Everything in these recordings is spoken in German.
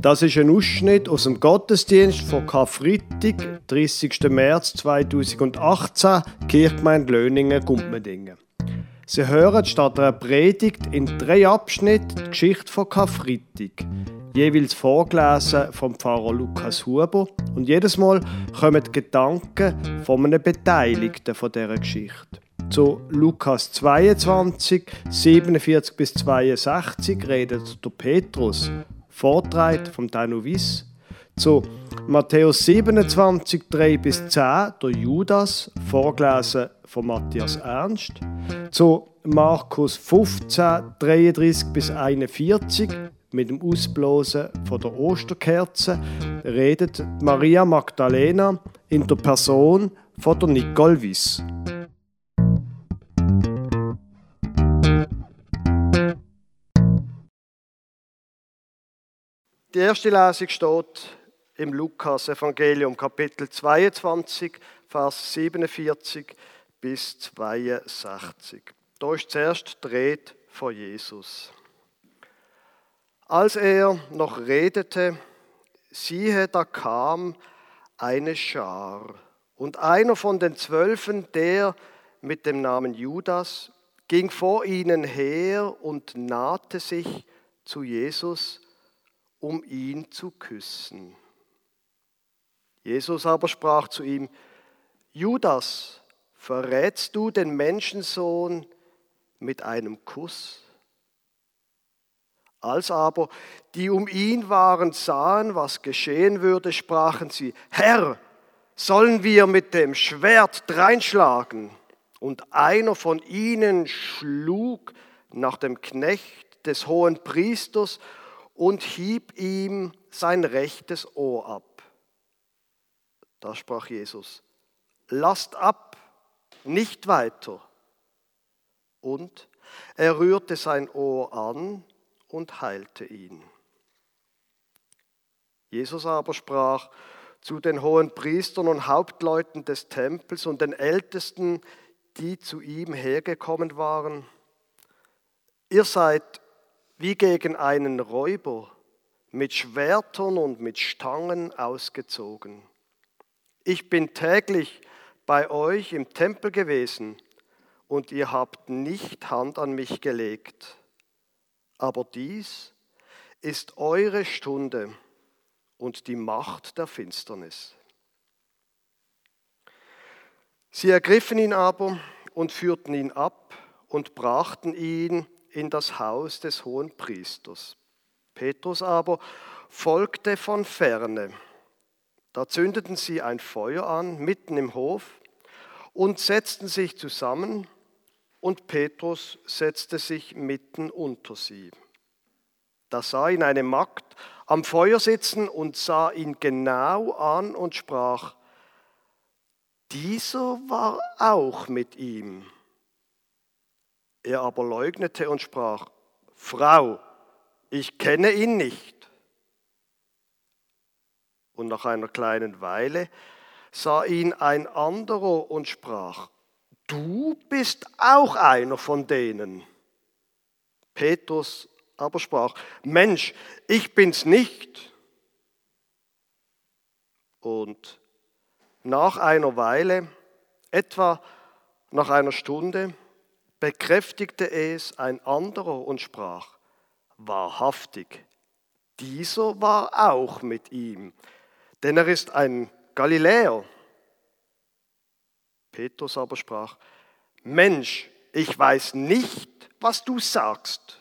Das ist ein Ausschnitt aus dem Gottesdienst von Karfreitag, 30. März 2018, Kirchgemeinde Löningen, Gumpmendingen. Sie hören statt einer Predigt in drei Abschnitten die Geschichte von Karfreitag, jeweils vorgelesen vom Pfarrer Lukas Huber. Und jedes Mal kommen die Gedanken von einem Beteiligten von dieser Geschichte. Zu Lukas 22, 47 bis 62 redet der Petrus Vortrag vom Danu Wiss. Zu Matthäus 27, 3 bis 10, der Judas, vorgelesen von Matthias Ernst. Zu Markus 15, 33 bis 41, mit dem Ausblosen von der Osterkerze, redet Maria Magdalena in der Person von der Nicole Wiss. Die erste Lesung steht im Lukas-Evangelium, Kapitel 22, Vers 47 bis 62. Da ist zuerst die von Jesus. Als er noch redete, siehe, da kam eine Schar. Und einer von den Zwölfen, der mit dem Namen Judas, ging vor ihnen her und nahte sich zu Jesus um ihn zu küssen. Jesus aber sprach zu ihm, Judas, verrätst du den Menschensohn mit einem Kuss? Als aber die um ihn waren sahen, was geschehen würde, sprachen sie, Herr, sollen wir mit dem Schwert dreinschlagen? Und einer von ihnen schlug nach dem Knecht des hohen Priesters und hieb ihm sein rechtes Ohr ab. Da sprach Jesus, lasst ab, nicht weiter. Und er rührte sein Ohr an und heilte ihn. Jesus aber sprach zu den hohen Priestern und Hauptleuten des Tempels und den Ältesten, die zu ihm hergekommen waren, ihr seid wie gegen einen Räuber mit Schwertern und mit Stangen ausgezogen. Ich bin täglich bei euch im Tempel gewesen und ihr habt nicht Hand an mich gelegt. Aber dies ist eure Stunde und die Macht der Finsternis. Sie ergriffen ihn aber und führten ihn ab und brachten ihn in das Haus des hohen Priesters. Petrus aber folgte von ferne. Da zündeten sie ein Feuer an, mitten im Hof, und setzten sich zusammen, und Petrus setzte sich mitten unter sie. Da sah ihn eine Magd am Feuer sitzen und sah ihn genau an und sprach, dieser war auch mit ihm. Er aber leugnete und sprach, Frau, ich kenne ihn nicht. Und nach einer kleinen Weile sah ihn ein anderer und sprach, du bist auch einer von denen. Petrus aber sprach, Mensch, ich bin's nicht. Und nach einer Weile, etwa nach einer Stunde, bekräftigte es ein anderer und sprach, wahrhaftig, dieser war auch mit ihm, denn er ist ein Galiläer. Petrus aber sprach, Mensch, ich weiß nicht, was du sagst.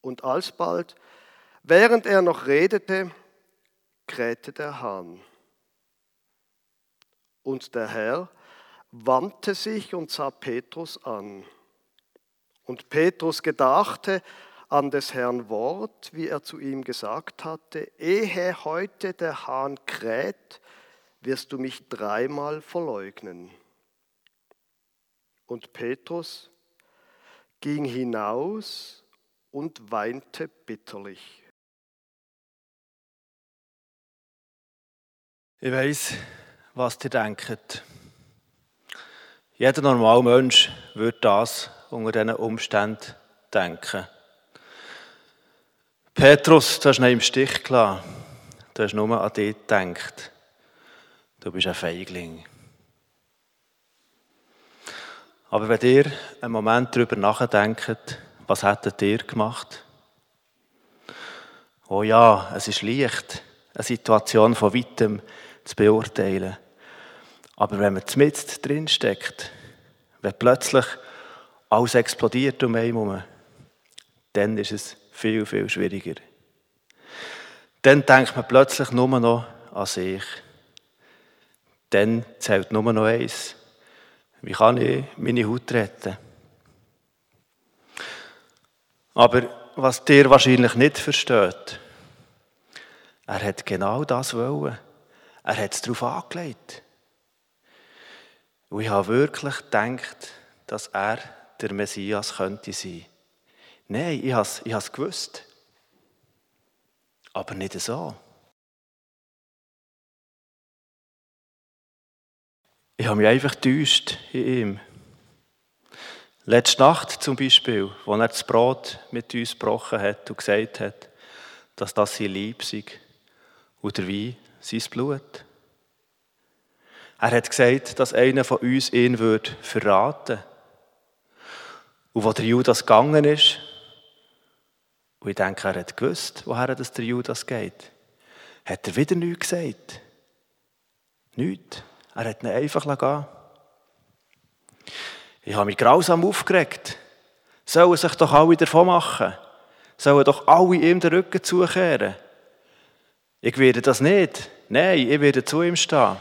Und alsbald, während er noch redete, krähte der Hahn. Und der Herr wandte sich und sah Petrus an. Und Petrus gedachte an des Herrn Wort, wie er zu ihm gesagt hatte, ehe heute der Hahn kräht, wirst du mich dreimal verleugnen. Und Petrus ging hinaus und weinte bitterlich. Ich weiß, was ihr denkt. Jeder normale Mensch würde das unter diesen Umständen denken. Petrus, du hast ihn im Stich gelassen. Du hast nur an dich gedacht. Du bist ein Feigling. Aber wenn ihr einen Moment darüber nachdenkt, was hättet ihr gemacht? Oh ja, es ist leicht, eine Situation von weitem zu beurteilen. Aber wenn man mit drin steckt, wenn plötzlich alles explodiert um einen herum, dann ist es viel, viel schwieriger. Dann denkt man plötzlich nur noch an sich. Dann zählt nur noch eins. Wie kann ich meine Haut retten? Aber was dir wahrscheinlich nicht versteht, er hat genau das wollen. Er hat es darauf angelegt. Und ich habe wirklich gedacht, dass er der Messias könnte sein. Nein, ich habe es, ich habe es gewusst. Aber nicht so. Ich habe mich einfach getäuscht in ihm. Letzte Nacht zum Beispiel, als er das Brot mit uns gebrochen hat und gesagt hat, dass das sein Lieb sei und der Wein sein Blut. Er hat gesagt, dass einer von uns ihn würde verraten Und wo der Judas gegangen ist, und ich denke, er hat gewusst, woher das der Judas geht, hat er wieder nichts gesagt. Nichts. Er hat ihn einfach gehen Ich habe mich grausam aufgeregt. Sollen sich doch alle davon machen? Sollen doch alle ihm den Rücken zukehren? Ich werde das nicht. Nein, ich werde zu ihm stehen.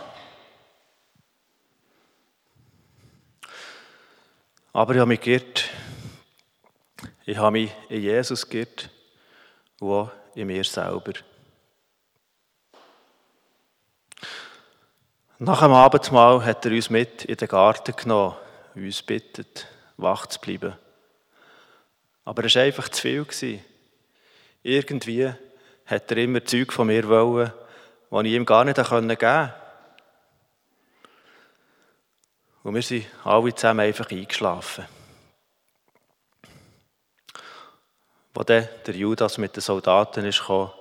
Aber ich habe mich geirrt. Ich habe mich in Jesus geirrt und auch in mir selber. Nach dem Abendmahl hat er uns mit in den Garten genommen und uns bittet, wach zu bleiben. Aber es war einfach zu viel. Irgendwie hat er immer Zeug von mir wollen, die ich ihm gar nicht geben konnte. Und wir sind alle zusammen einfach eingeschlafen. Als dann der Judas mit den Soldaten ist gekommen,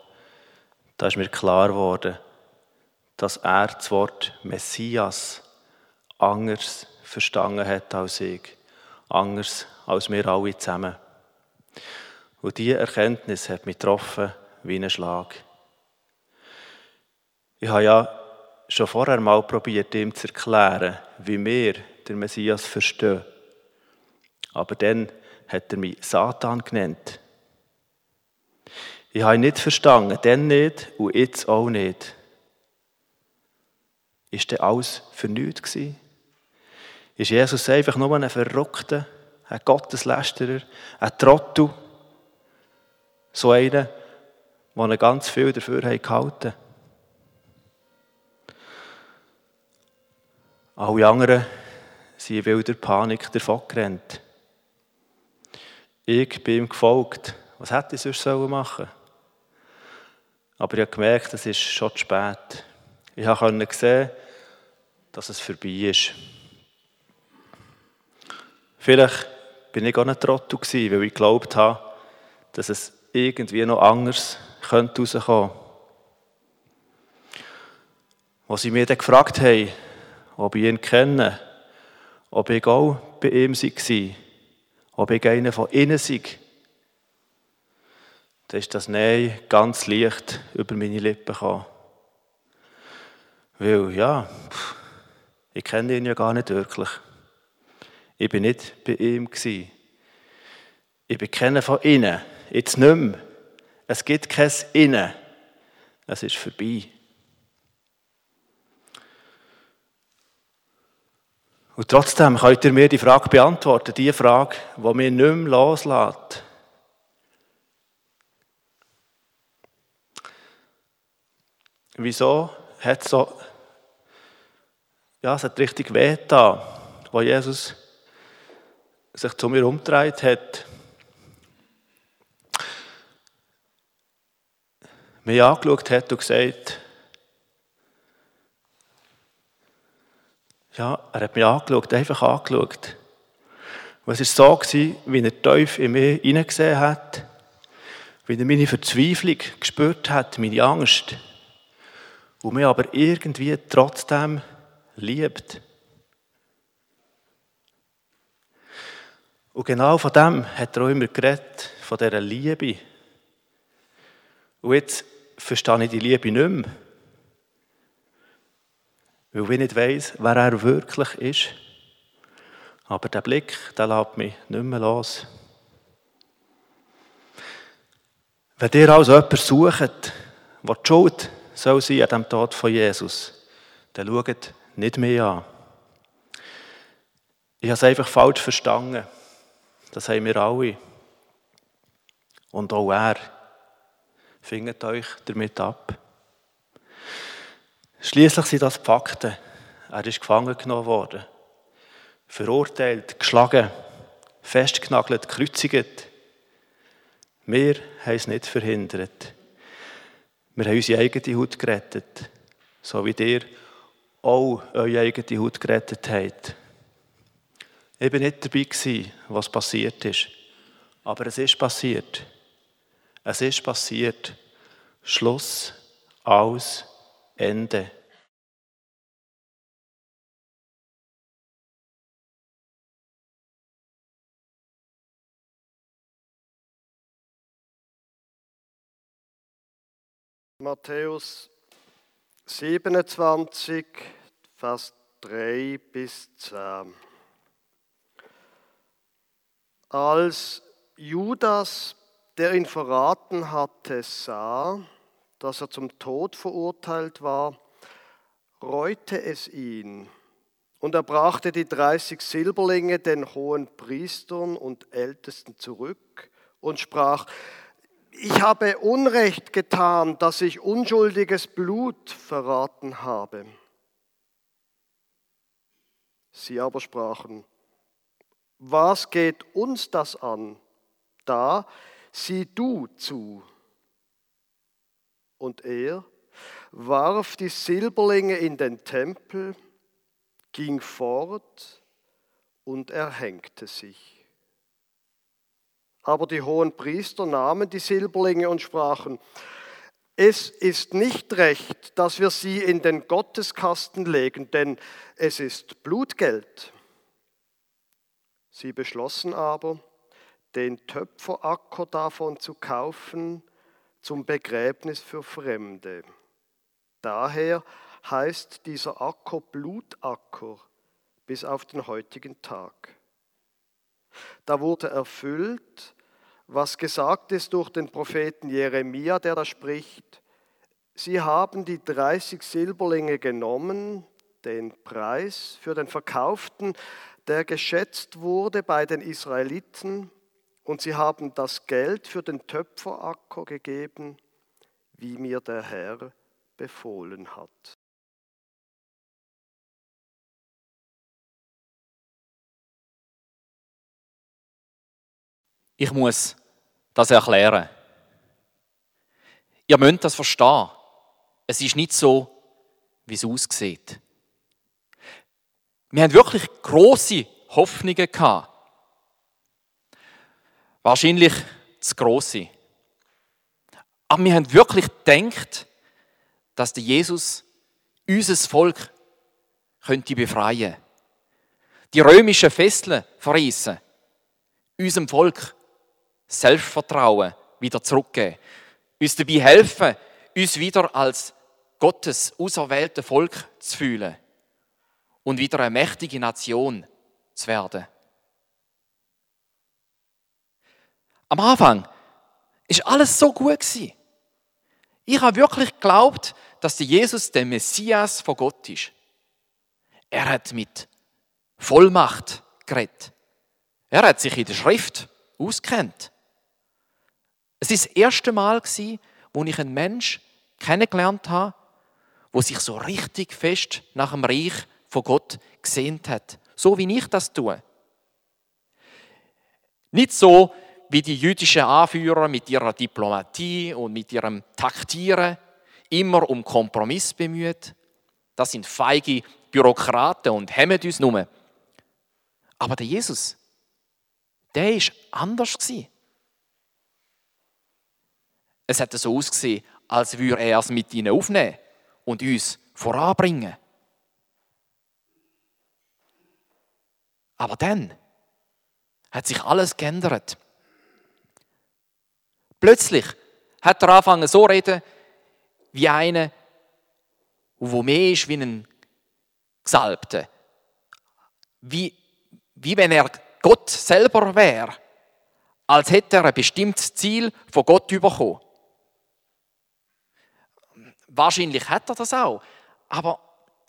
da ist mir klar geworden, dass er das Wort Messias anders verstanden hat als ich, anders als wir alle zusammen. Und diese Erkenntnis hat mich getroffen wie ein Schlag. Ich habe ja schon vorher mal probiert, ihm zu erklären, wie wir den Messias verstehen. Aber dann hat er mich Satan genannt. Ich habe ihn nicht verstanden, dann nicht und jetzt auch nicht. Ist denn alles für nichts gewesen? Ist Jesus einfach nur ein Verrückter, ein Gotteslästerer, ein Trottel? So einer, der ganz viel dafür gehalten hat? Alle anderen sind in wilder Panik davongerannt. Ich bin ihm gefolgt. Was hätte ich sonst machen sollen? Aber ich habe gemerkt, es ist schon zu spät. Ich konnte sehen, dass es vorbei ist. Vielleicht bin ich auch ein Trottel weil ich geglaubt habe, dass es irgendwie noch anders könnte rauskommen. Als sie mich dann gefragt haben, ob ich ihn kenne, ob ich auch bei ihm war, ob ich einer von ihnen sei. Dann ist das Nein ganz leicht über meine Lippen gekommen. Weil, ja, ich kenne ihn ja gar nicht wirklich. Ich bin nicht bei ihm. Ich bin keiner von ihnen. Jetzt nicht mehr. Es gibt kein Innen. Es ist vorbei. Und trotzdem könnt ihr mir die Frage beantworten, die Frage, die mir nicht mehr loslässt. Wieso hat so, ja, es hat richtig weh da, wo Jesus sich zu mir umgedreht hat. Mich angeschaut hat und gesagt, Ja, er hat mich angeschaut, einfach angeschaut. Und es war so, wie er tief in mich hineingesehen hat, Wenn er meine Verzweiflung gespürt hat, meine Angst, und mich aber irgendwie trotzdem liebt. Und genau von dem hat er auch immer geredet, von dieser Liebe. Und jetzt verstehe ich die Liebe nicht mehr. Weil ich nicht weiss, wer er wirklich ist. Aber der Blick, der lässt mich nicht mehr los. Wenn ihr also jemanden sucht, der die Schuld soll sein an dem Tod von Jesus, dann schaut nicht mehr an. Ich habe es einfach falsch verstanden. Das haben wir alle. Und auch er. Finget euch damit ab. Schließlich sind das Fakten. Er ist gefangen genommen worden. Verurteilt, geschlagen, festgenagelt, gekreuzigt. Wir haben es nicht verhindert. Wir haben unsere eigene Haut gerettet. So wie ihr auch eure eigene Haut gerettet habt. Ich war nicht dabei, was passiert ist. Aber es ist passiert. Es ist passiert. Schluss, aus, Ende. Matthäus 27, Vers 3 bis 10. Als Judas, der ihn verraten hatte, sah, dass er zum Tod verurteilt war, reute es ihn. Und er brachte die 30 Silberlinge den hohen Priestern und Ältesten zurück und sprach, ich habe Unrecht getan, dass ich unschuldiges Blut verraten habe. Sie aber sprachen, was geht uns das an? Da sieh du zu. Und er warf die Silberlinge in den Tempel, ging fort und erhängte sich. Aber die hohen Priester nahmen die Silberlinge und sprachen, es ist nicht recht, dass wir sie in den Gotteskasten legen, denn es ist Blutgeld. Sie beschlossen aber, den Töpferacker davon zu kaufen zum Begräbnis für Fremde. Daher heißt dieser Acker Blutacker bis auf den heutigen Tag. Da wurde erfüllt, was gesagt ist durch den Propheten Jeremia, der da spricht. Sie haben die 30 Silberlinge genommen, den Preis für den Verkauften, der geschätzt wurde bei den Israeliten, und sie haben das Geld für den Töpferacker gegeben, wie mir der Herr befohlen hat. Ich muss das erklären. Ihr müsst das verstehen. Es ist nicht so, wie es aussieht. Wir haben wirklich große Hoffnungen gehabt. Wahrscheinlich zu große. Aber wir haben wirklich gedacht, dass der Jesus unser Volk könnte befreien. Die römischen Fesseln verreissen. Unserem Volk Selbstvertrauen wieder zurückgeben. Uns dabei helfen, uns wieder als Gottes auserwählte Volk zu fühlen und wieder eine mächtige Nation zu werden. Am Anfang ist alles so gut gewesen. Ich habe wirklich geglaubt, dass Jesus der Messias von Gott ist. Er hat mit Vollmacht geredet. Er hat sich in der Schrift auskennt. Es ist das erste Mal, wo ich einen Mensch kennengelernt habe, wo sich so richtig fest nach dem Reich von Gott gesehnt hat. So wie ich das tue. Nicht so wie die jüdischen Anführer mit ihrer Diplomatie und mit ihrem Taktieren immer um Kompromiss bemüht. Das sind feige Bürokraten und hemmen uns nur. Aber der Jesus, der ist anders gewesen. Es hat so ausgesehen, als würde er es mit ihnen aufnehmen und uns voranbringen. Aber dann hat sich alles geändert. Plötzlich hat er angefangen so reden wie einer, wo mehr ist wie ein Gesalbter. Wie, wie wenn er Gott selber wäre, als hätte er ein bestimmtes Ziel von Gott bekommen. Wahrscheinlich hat er das auch, aber,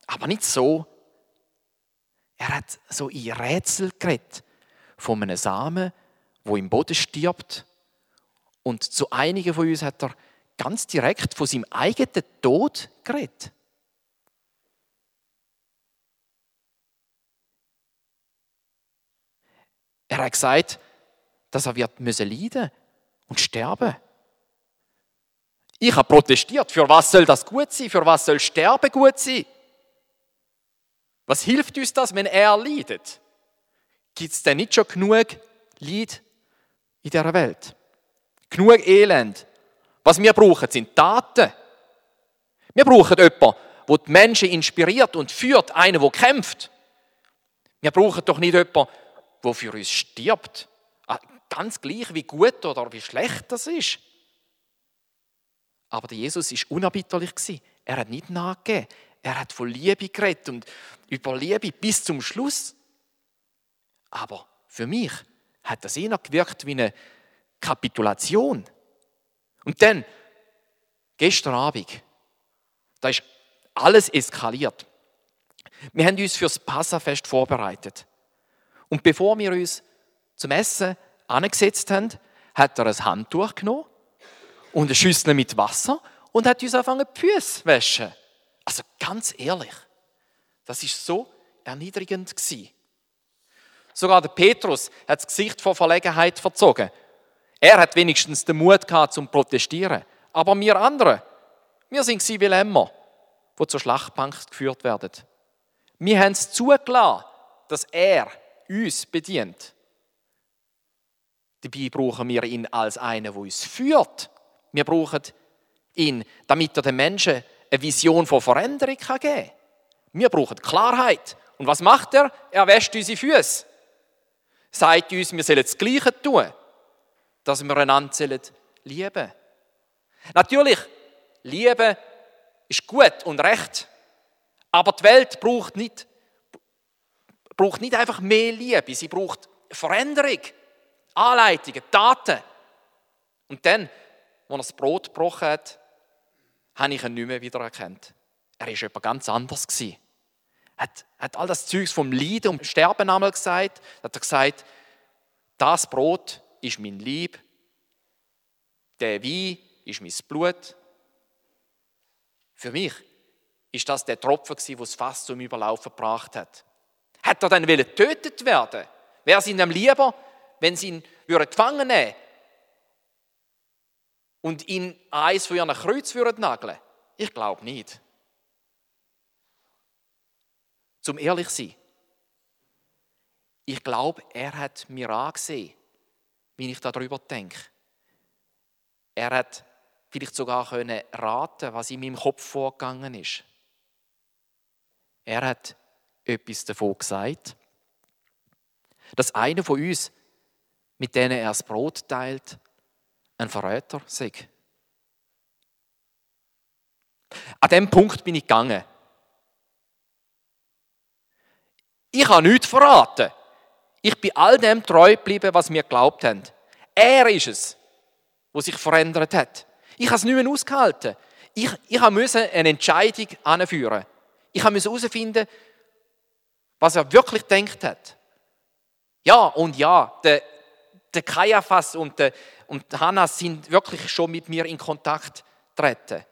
aber nicht so. Er hat so in Rätsel geredet von einem Samen, wo im Boden stirbt. Und zu einigen von uns hat er ganz direkt von seinem eigenen Tod geredet. Er hat gesagt, dass er wird müssen leiden und sterben. Ich habe protestiert. Für was soll das gut sein? Für was soll Sterben gut sein? Was hilft uns das, wenn er leidet? Gibt es denn nicht schon genug Leid in dieser Welt? Genug Elend? Was wir brauchen, sind Taten. Wir brauchen jemanden, der die Menschen inspiriert und führt, einen, der kämpft. Wir brauchen doch nicht jemanden, der für uns stirbt. Ah, ganz gleich, wie gut oder wie schlecht das ist. Aber Jesus ist unerbitterlich Er hat nicht nachgegeben. Er hat von Liebe geredet und über Liebe bis zum Schluss. Aber für mich hat das eher gewirkt wie eine Kapitulation. Und dann, gestern Abend, da ist alles eskaliert. Wir haben uns fürs Passafest vorbereitet. Und bevor wir uns zum Essen angesetzt haben, hat er ein Handtuch genommen und eine Schüssel mit Wasser und hat uns angefangen, die Füße zu waschen. Also ganz ehrlich, das ist so erniedrigend. Sogar der Petrus hat das Gesicht vor Verlegenheit verzogen. Er hat wenigstens den Mut gehabt zum Protestieren. Aber wir anderen, wir sind wie Lämmer, die zur Schlachtbank geführt werden. Wir haben es zugelassen, dass er uns bedient. Dabei brauchen wir ihn als einen, der uns führt. Wir brauchen ihn, damit er den Menschen eine Vision von Veränderung geben kann. Wir brauchen Klarheit. Und was macht er? Er wäscht unsere Füße. Sagt uns, wir sollen das Gleiche tun, dass wir einander lieben Natürlich, Liebe ist gut und recht. Aber die Welt braucht nicht, braucht nicht einfach mehr Liebe, sie braucht Veränderung, Anleitungen, Taten. Und dann, als er das Brot gebrochen hat, habe ich ihn nicht mehr wiedererkannt. Er war jemand ganz anders. Er hat, hat all das Zeugs vom Leiden und Sterben einmal gesagt. Hat er gesagt, das Brot ist mein Lieb, der Wein ist mein Blut. Für mich ist das der Tropfen, der das Fass zum Überlaufen gebracht hat. Hat er dann getötet werden? Wäre es ihm lieber, wenn sie ihn gefangen nehmen und ihn an eins von ihren Kreuz nageln Ich glaube nicht. Zum ehrlich sein. Ich glaube, er hat mir angesehen, wie ich darüber denke. Er hat vielleicht sogar können raten, was in meinem Kopf vorgegangen ist. Er hat etwas davon gesagt, dass einer von uns, mit denen er das Brot teilt, ein Verräter sei. An dem Punkt bin ich gegangen. Ich habe nichts verraten. Ich bin all dem treu geblieben, was wir geglaubt haben. Er ist es, was sich verändert hat. Ich habe es nicht mehr ausgehalten. Ich, ich musste eine Entscheidung anführen. Ich musste herausfinden, was er wirklich denkt hat. Ja und ja, der, der Kaiaphas und, der, und Hannas sind wirklich schon mit mir in Kontakt getreten.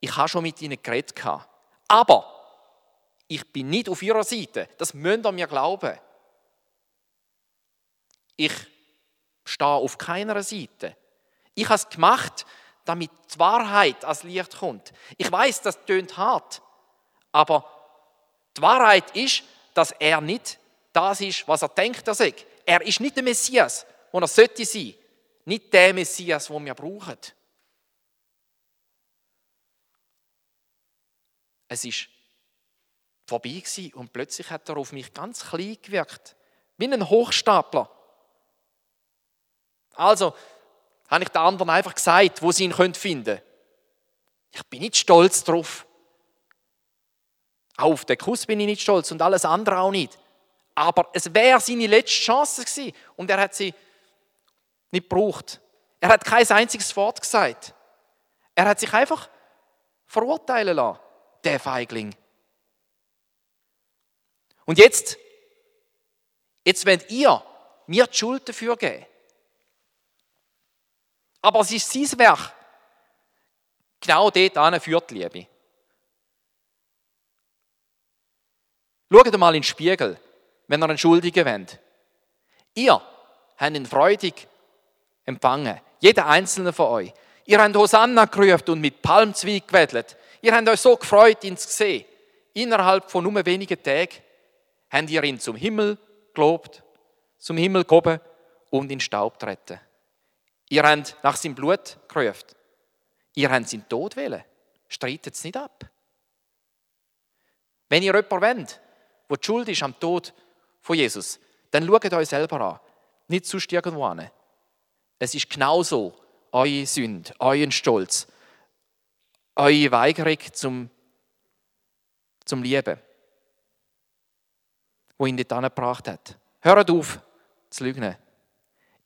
Ich habe schon mit ihnen geredet. Aber ich bin nicht auf ihrer Seite. Das müsst ihr mir glauben. Ich stehe auf keiner Seite. Ich habe es gemacht, damit die Wahrheit als Licht kommt. Ich weiß, das tönt hart, aber die Wahrheit ist, dass er nicht das ist, was er denkt, er. Er ist nicht der Messias, wo er sollte sein. Nicht der Messias, den wir brauchen. Es ist vorbei gewesen und plötzlich hat er auf mich ganz klein gewirkt, wie ein Hochstapler. Also habe ich den anderen einfach gesagt, wo sie ihn finden können. Ich bin nicht stolz drauf. Auch auf den Kuss bin ich nicht stolz und alles andere auch nicht. Aber es wäre seine letzte Chance gewesen und er hat sie nicht gebraucht. Er hat kein einziges Wort gesagt. Er hat sich einfach verurteilen lassen, der Feigling. Und jetzt, jetzt wollt ihr mir die Schuld dafür geben. Aber es ist sein Werk. Genau dort führt die Liebe. Schaut mal in den Spiegel, wenn ihr einen Schuldigen wendet. Ihr habt ihn freudig empfangen. Jeder einzelne von euch. Ihr habt Hosanna gerufen und mit Palmzweig gewedelt. Ihr habt euch so gefreut, ihn zu sehen. Innerhalb von nur wenigen Tagen habt ihr ihn zum Himmel gelobt, zum Himmel gehoben und in Staub treten. Ihr habt nach seinem Blut gerufen. Ihr habt seinen Tod wählen. Streitet es nicht ab. Wenn ihr jemanden wollt, wo die Schuld ist am Tod von Jesus, dann schaut euch selber an. Nicht sonst irgendwo an. Es ist genauso eure Sünde, euren Stolz, eure Weigerung zum, zum Lieben, wo ihn dort angebracht hat. Hört auf zu lügen.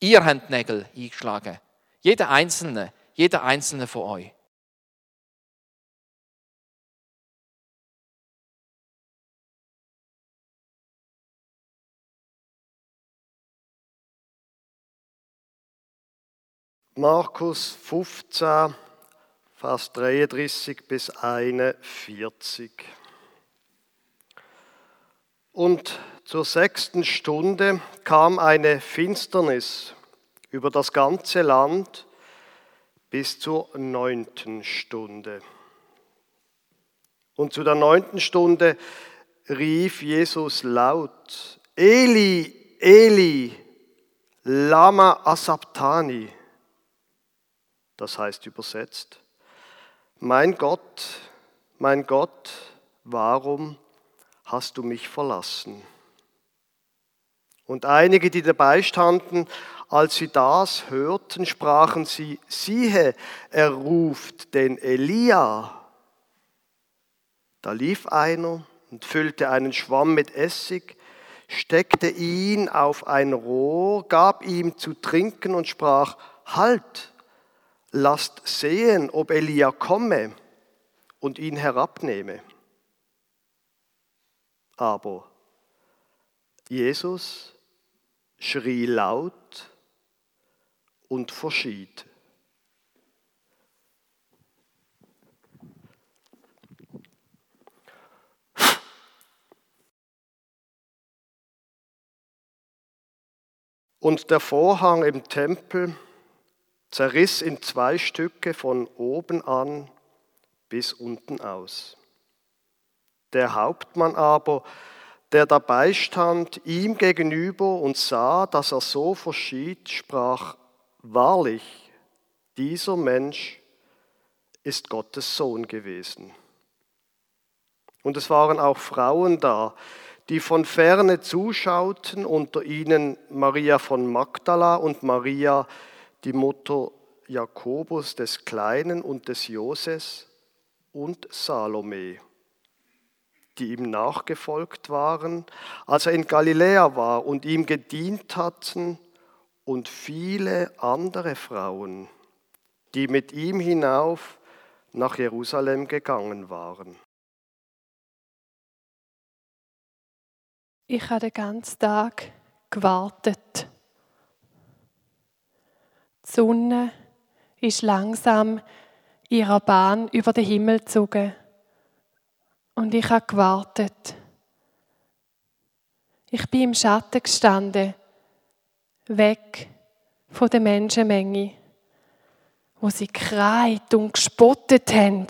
Ihr habt Nägel eingeschlagen. Jeder Einzelne, jeder Einzelne von euch. Markus 15, Vers 33 bis 41. Und zur sechsten Stunde kam eine Finsternis über das ganze Land bis zur neunten Stunde. Und zu der neunten Stunde rief Jesus laut, Eli, Eli, lama asabtani das heißt übersetzt, mein Gott, mein Gott, warum hast du mich verlassen? Und einige, die dabei standen, als sie das hörten, sprachen sie, siehe, er ruft den Elia. Da lief einer und füllte einen Schwamm mit Essig, steckte ihn auf ein Rohr, gab ihm zu trinken und sprach, halt, lasst sehen, ob Elia komme und ihn herabnehme. Aber Jesus schrie laut und verschied. Und der Vorhang im Tempel zerriss in zwei Stücke von oben an bis unten aus. Der Hauptmann aber, der dabei stand, ihm gegenüber und sah, dass er so verschied, sprach, wahrlich, dieser Mensch ist Gottes Sohn gewesen. Und es waren auch Frauen da, die von ferne zuschauten, unter ihnen Maria von Magdala und Maria, die Mutter Jakobus des Kleinen und des Joses und Salome, die ihm nachgefolgt waren, als er in Galiläa war und ihm gedient hatten, und viele andere Frauen, die mit ihm hinauf nach Jerusalem gegangen waren. Ich habe den ganzen Tag gewartet die Sonne ist langsam ihrer Bahn über den Himmel gezogen. Und ich habe gewartet. Ich bin im Schatten gestanden, weg von der Menschenmenge, wo sie kreit und gespottet haben.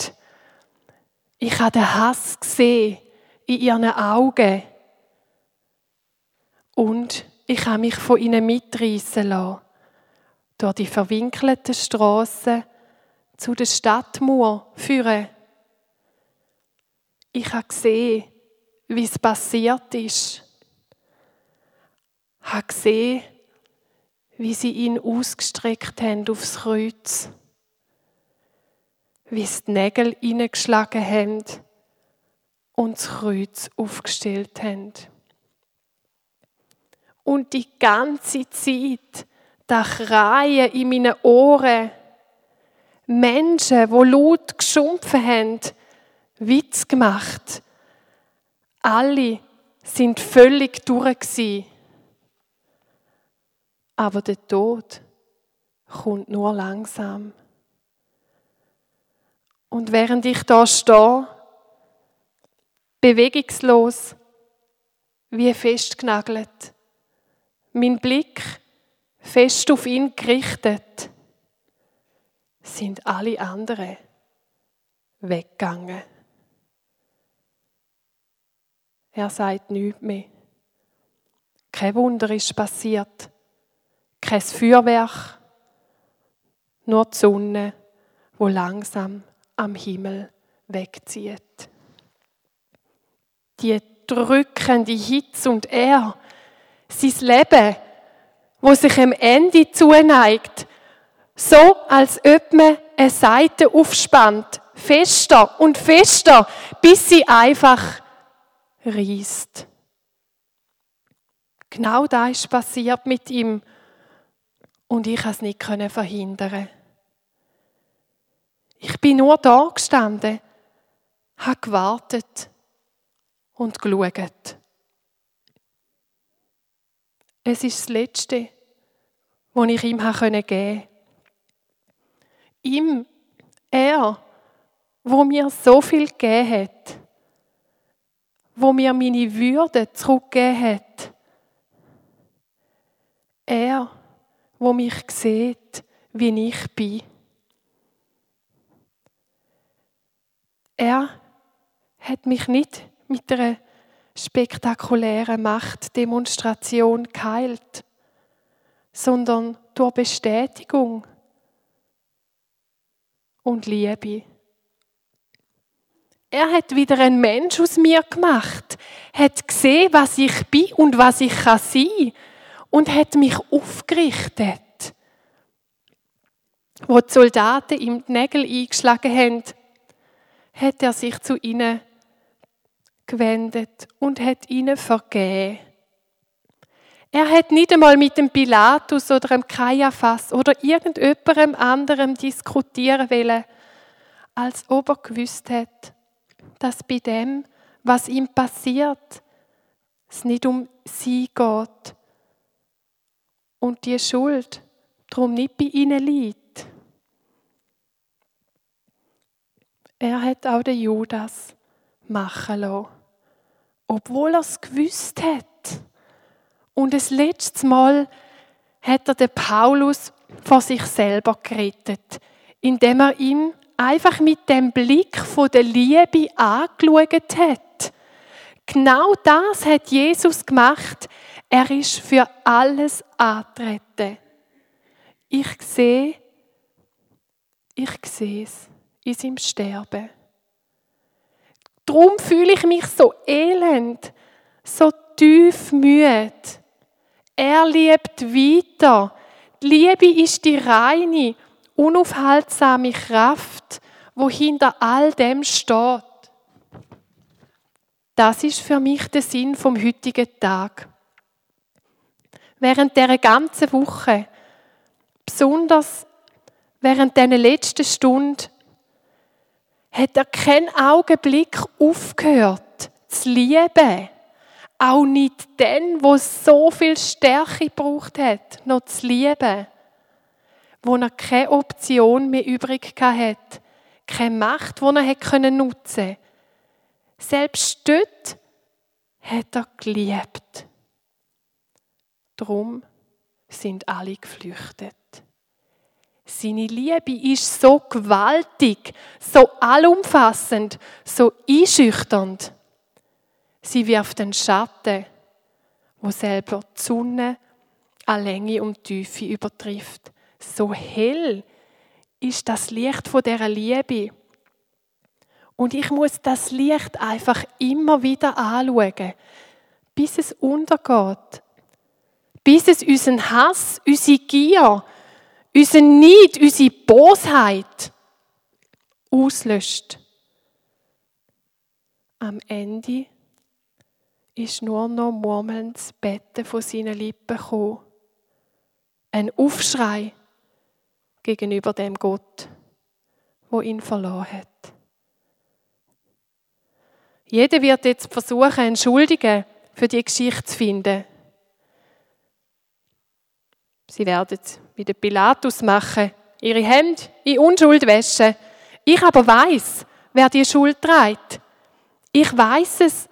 Ich habe den Hass gesehen in ihren Augen. Und ich habe mich von ihnen mitreißen lassen durch die verwinkelten Straßen zu der Stadtmauer führen. Ich habe gesehen, wie es passiert ist. Ich habe gesehen, wie sie ihn ausgestreckt haben aufs Kreuz. Wie sie die Nägel hineingeschlagen haben und das Kreuz aufgestellt haben. Und die ganze Zeit, da Kreien in meinen Ohren, Menschen, die laut geschumpfen haben, Witz gemacht. Alle sind völlig durch. Aber der Tod kommt nur langsam. Und während ich da stehe, bewegungslos, wie festgenagelt, mein Blick fest auf ihn gerichtet, sind alle anderen weggegangen. Er sagt nichts mehr. Kein Wunder ist passiert. Kein Feuerwerk. Nur die Sonne, wo langsam am Himmel wegzieht. Die drückende Hitze und er, sein Leben, wo sich am Ende zuneigt, so als ob man eine Seite aufspannt, fester und fester, bis sie einfach reißt. Genau das ist passiert mit ihm und ich konnte es nicht verhindern. Ich bin nur da gestanden, habe gewartet und geschaut. Es ist das Letzte, was ich ihm geben konnte. Ihm, er, wo mir so viel gegeben hat, wo mir meine Würde zurückgegeben hat. Er, wo mich sieht, wie ich bin. Er hat mich nicht mit einer spektakulären Machtdemonstration geheilt, sondern durch Bestätigung und Liebe. Er hat wieder einen Mensch aus mir gemacht, hat gesehen, was ich bin und was ich kann sein und hat mich aufgerichtet. Wo die Soldaten ihm die Nägel eingeschlagen haben, hat er sich zu ihnen gewendet und hat ihnen vergeben. Er hat nicht einmal mit dem Pilatus oder dem Kaiaphas oder irgendjemandem anderem diskutieren wollen, als ob er gewusst hat, dass bei dem, was ihm passiert, es nicht um sie geht und die Schuld darum nicht bei ihnen liegt. Er hat auch den Judas machen lassen, obwohl er es gewusst hat. Und das letzte Mal hat er den Paulus vor sich selber gerettet, indem er ihn einfach mit dem Blick von der Liebe angeschaut hat. Genau das hat Jesus gemacht. Er ist für alles antreten. Ich sehe, ich sehe es in seinem Sterben. Darum fühle ich mich so elend, so tief müde. Er liebt weiter. Die Liebe ist die reine, unaufhaltsame Kraft, wo hinter all dem steht. Das ist für mich der Sinn vom heutigen Tag. Während der ganzen Woche, besonders während der letzten Stunde, hat er keinen Augenblick aufgehört zu lieben. Auch nicht den, wo so viel Stärke gebraucht hat, noch zu lieben. Wo er keine Option mehr übrig hat, keine Macht, die er nutzen können. Selbst dort hat er geliebt. Drum sind alle geflüchtet. Seine Liebe ist so gewaltig, so allumfassend, so einschüchternd. Sie wirft einen Schatten, wo selber die Sonne an Länge und Tiefe übertrifft. So hell ist das Licht von der Liebe. Und ich muss das Licht einfach immer wieder anschauen, bis es untergeht. Bis es unseren Hass, unsere Gier, unseren Neid, unsere Bosheit auslöscht. Am Ende ist nur noch murmelndes Betten von seinen Lippen gekommen. Ein Aufschrei gegenüber dem Gott, wo ihn verloren hat. Jeder wird jetzt versuchen, einen für die Geschichte zu finden. Sie werden wie der Pilatus machen, ihre Hände in Unschuld waschen. Ich aber weiß, wer die Schuld trägt. Ich weiß es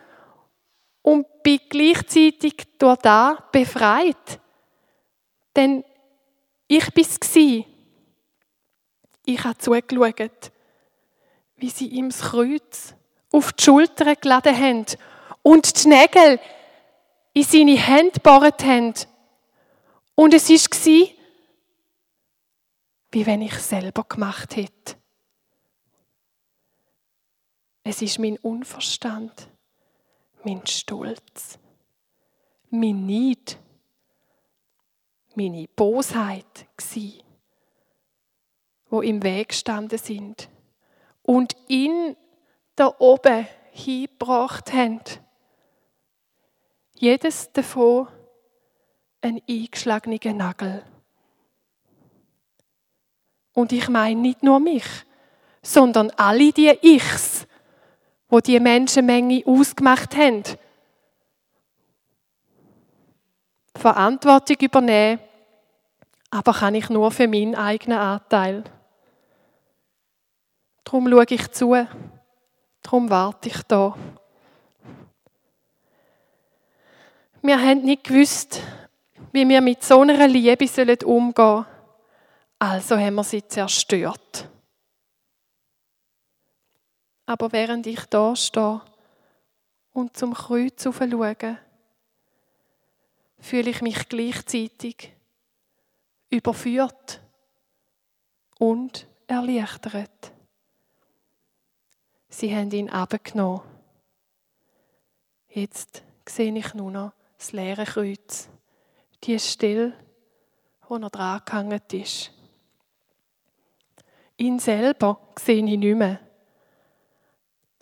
und bin gleichzeitig durch da befreit. Denn ich bin es. Ich habe zugeschaut, wie sie ihm das Kreuz auf die Schulter geladen haben und die Nägel in seine Hände gebohrt haben. Und es war, wie wenn ich es selber gemacht hätte. Es ist mein Unverstand, mein Stolz, mein Neid, meine Bosheit gsi, wo im Weg gestanden sind und ihn da oben hingebracht haben. Jedes davon ein eingeschlagener Nagel. Und ich meine nicht nur mich, sondern alle die Ichs, wo die Menschenmenge ausgemacht haben. Verantwortung übernehmen, aber kann ich nur für meinen eigenen Anteil. Darum schaue ich zu, darum warte ich da. Wir haben nicht gewusst, wie wir mit so einer Liebe umgehen sollen. Also haben wir sie zerstört. Aber während ich da stehe und zum Kreuz schaue, fühle ich mich gleichzeitig überführt und erleichtert. Sie haben ihn abgenommen. Jetzt sehe ich nur noch das leere Kreuz, die Stelle, wo er dran gehangen ist. Ihn selber sehe ich nicht mehr.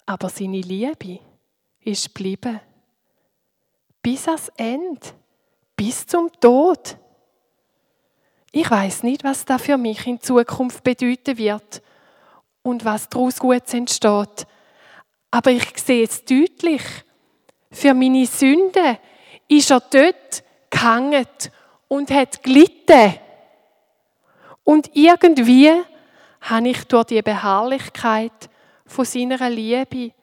Aber seine Liebe ist geblieben. Bis ans Ende. Bis zum Tod. Ich weiß nicht, was das für mich in Zukunft bedeuten wird und was daraus Gutes entsteht. Aber ich sehe es deutlich. Für meine Sünde ist er dort gehangen und hat gelitten. Und irgendwie habe ich durch die Beharrlichkeit von seiner Liebe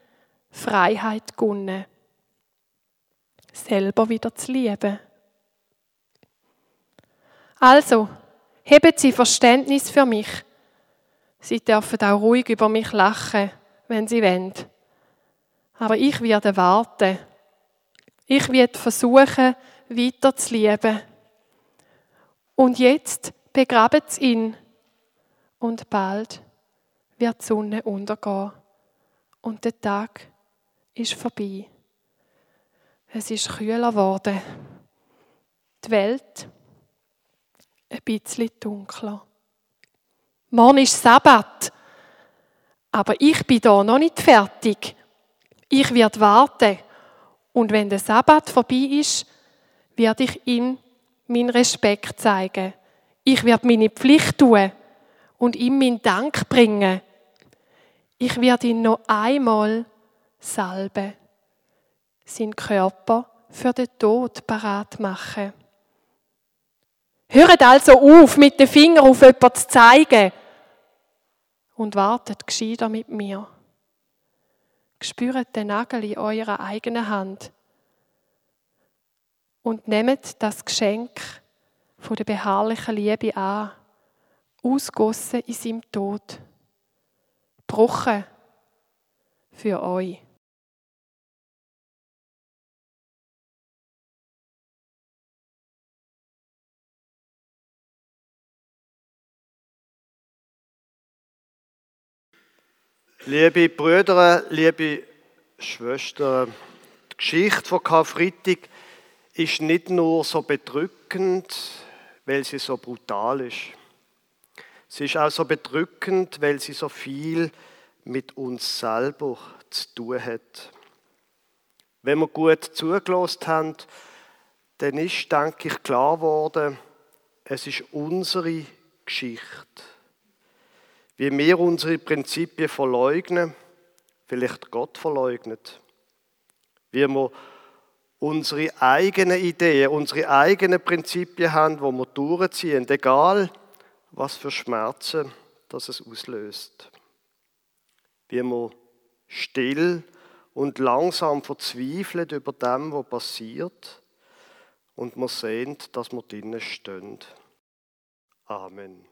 Freiheit gewonnen. Selber wieder zu lieben. Also, heben Sie Verständnis für mich. Sie dürfen auch ruhig über mich lachen, wenn Sie wollen. Aber ich werde warten. Ich werde versuchen, weiter zu lieben. Und jetzt begraben Sie ihn. Und bald wird die Sonne untergehen und der Tag ist vorbei. Es ist kühler geworden. Die Welt ein bisschen dunkler. Morgen ist Sabbat, aber ich bin da noch nicht fertig. Ich werde warten und wenn der Sabbat vorbei ist, werde ich ihm meinen Respekt zeigen. Ich werde meine Pflicht tun und ihm meinen Dank bringen. Ich werde ihn noch einmal salben, seinen Körper für den Tod parat machen. Hört also auf, mit dem Finger auf jemanden zu zeigen und wartet gescheiter mit mir. Spürt den Nagel in eurer eigenen Hand und nehmt das Geschenk von der beharrlichen Liebe an ausgossen in seinem Tod. Gebrochen für euch. Liebe Brüder, liebe Schwestern, die Geschichte von Karfreitag ist nicht nur so bedrückend, weil sie so brutal ist. Sie ist auch so bedrückend, weil sie so viel mit uns selber zu tun hat. Wenn wir gut zugelassen haben, dann ist, denke ich, klar geworden, es ist unsere Geschichte. Wie wir unsere Prinzipien verleugnen, vielleicht Gott verleugnet. Wie wir unsere eigenen Ideen, unsere eigenen Prinzipien haben, wo wir durchziehen, egal was für Schmerzen das es auslöst. Wie wir still und langsam verzweifelt über dem, was passiert, und man sehnt, dass wir drinnen stehen. Amen.